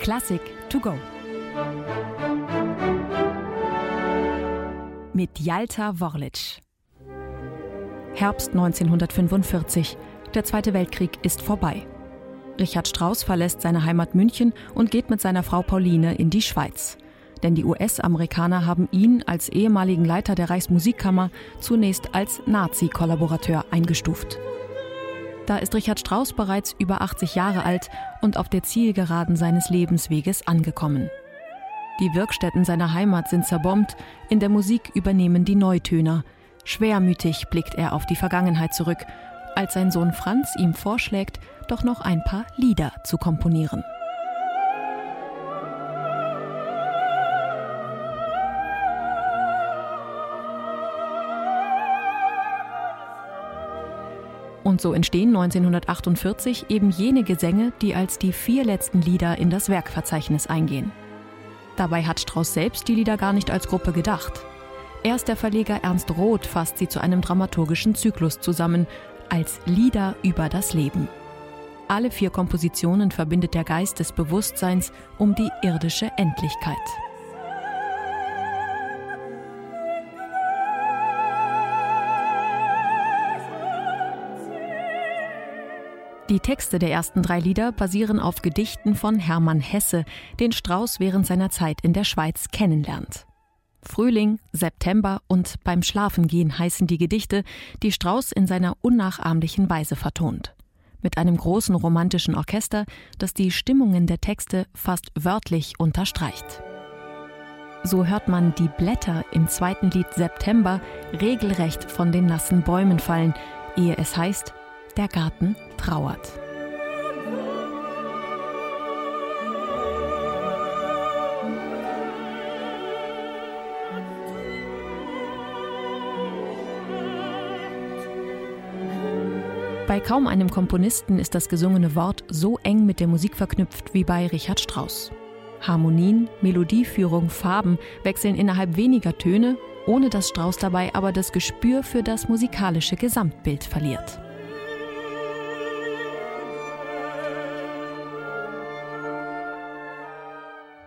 Klassik to go. Mit Jalta Worlic. Herbst 1945. Der Zweite Weltkrieg ist vorbei. Richard Strauss verlässt seine Heimat München und geht mit seiner Frau Pauline in die Schweiz. Denn die US-Amerikaner haben ihn als ehemaligen Leiter der Reichsmusikkammer zunächst als Nazi-Kollaborateur eingestuft. Da ist Richard Strauss bereits über 80 Jahre alt und auf der Zielgeraden seines Lebensweges angekommen. Die Wirkstätten seiner Heimat sind zerbombt, in der Musik übernehmen die Neutöner. Schwermütig blickt er auf die Vergangenheit zurück, als sein Sohn Franz ihm vorschlägt, doch noch ein paar Lieder zu komponieren. Und so entstehen 1948 eben jene Gesänge, die als die vier letzten Lieder in das Werkverzeichnis eingehen. Dabei hat Strauss selbst die Lieder gar nicht als Gruppe gedacht. Erst der Verleger Ernst Roth fasst sie zu einem dramaturgischen Zyklus zusammen, als Lieder über das Leben. Alle vier Kompositionen verbindet der Geist des Bewusstseins um die irdische Endlichkeit. Die Texte der ersten drei Lieder basieren auf Gedichten von Hermann Hesse, den Strauß während seiner Zeit in der Schweiz kennenlernt. Frühling, September und beim Schlafengehen heißen die Gedichte, die Strauß in seiner unnachahmlichen Weise vertont. Mit einem großen romantischen Orchester, das die Stimmungen der Texte fast wörtlich unterstreicht. So hört man die Blätter im zweiten Lied September regelrecht von den nassen Bäumen fallen, ehe es heißt, der Garten trauert. Bei kaum einem Komponisten ist das gesungene Wort so eng mit der Musik verknüpft wie bei Richard Strauss. Harmonien, Melodieführung, Farben wechseln innerhalb weniger Töne, ohne dass Strauss dabei aber das Gespür für das musikalische Gesamtbild verliert.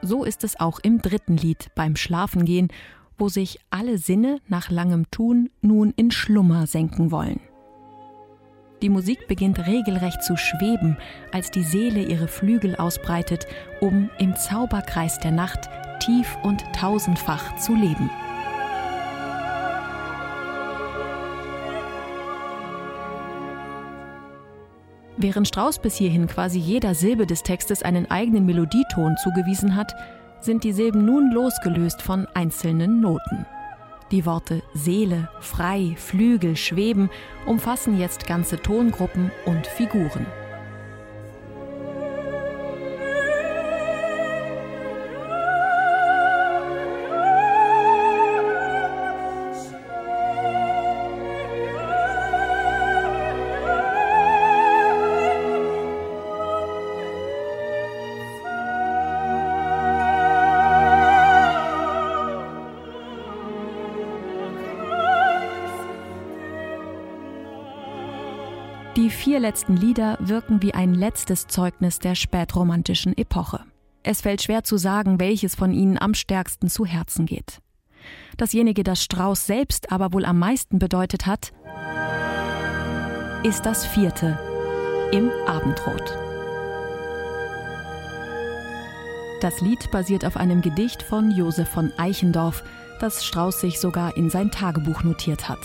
So ist es auch im dritten Lied beim Schlafengehen, wo sich alle Sinne nach langem Tun nun in Schlummer senken wollen. Die Musik beginnt regelrecht zu schweben, als die Seele ihre Flügel ausbreitet, um im Zauberkreis der Nacht tief und tausendfach zu leben. Während Strauss bis hierhin quasi jeder Silbe des Textes einen eigenen Melodieton zugewiesen hat, sind die Silben nun losgelöst von einzelnen Noten. Die Worte Seele, frei, Flügel, schweben umfassen jetzt ganze Tongruppen und Figuren. Die vier letzten Lieder wirken wie ein letztes Zeugnis der spätromantischen Epoche. Es fällt schwer zu sagen, welches von ihnen am stärksten zu Herzen geht. Dasjenige, das Strauß selbst aber wohl am meisten bedeutet hat, ist das vierte im Abendrot. Das Lied basiert auf einem Gedicht von Josef von Eichendorff, das Strauß sich sogar in sein Tagebuch notiert hat.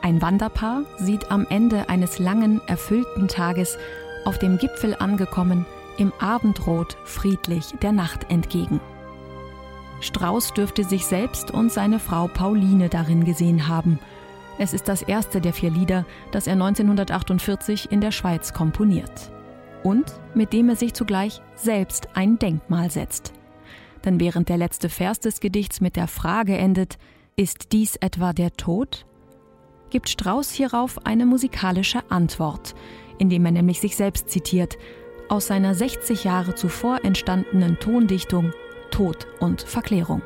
Ein Wanderpaar sieht am Ende eines langen, erfüllten Tages auf dem Gipfel angekommen, im Abendrot friedlich der Nacht entgegen. Strauß dürfte sich selbst und seine Frau Pauline darin gesehen haben. Es ist das erste der vier Lieder, das er 1948 in der Schweiz komponiert. Und mit dem er sich zugleich selbst ein Denkmal setzt. Denn während der letzte Vers des Gedichts mit der Frage endet, ist dies etwa der Tod? Gibt Strauss hierauf eine musikalische Antwort, indem er nämlich sich selbst zitiert, aus seiner 60 Jahre zuvor entstandenen Tondichtung Tod und Verklärung.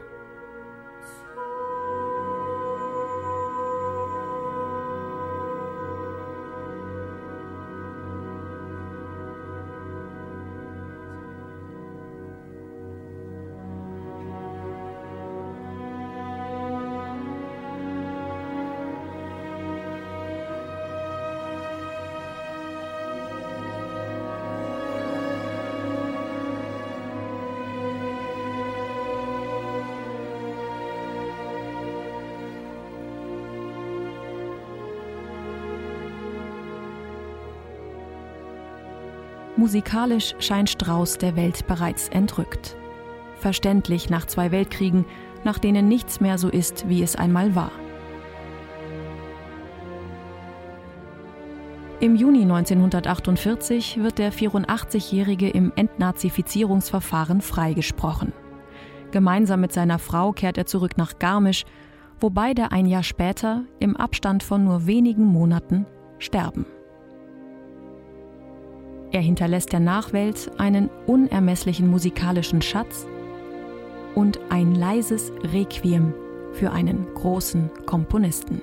Musikalisch scheint Strauss der Welt bereits entrückt. Verständlich nach zwei Weltkriegen, nach denen nichts mehr so ist, wie es einmal war. Im Juni 1948 wird der 84-Jährige im Entnazifizierungsverfahren freigesprochen. Gemeinsam mit seiner Frau kehrt er zurück nach Garmisch, wo beide ein Jahr später, im Abstand von nur wenigen Monaten, sterben. Er hinterlässt der Nachwelt einen unermesslichen musikalischen Schatz und ein leises Requiem für einen großen Komponisten.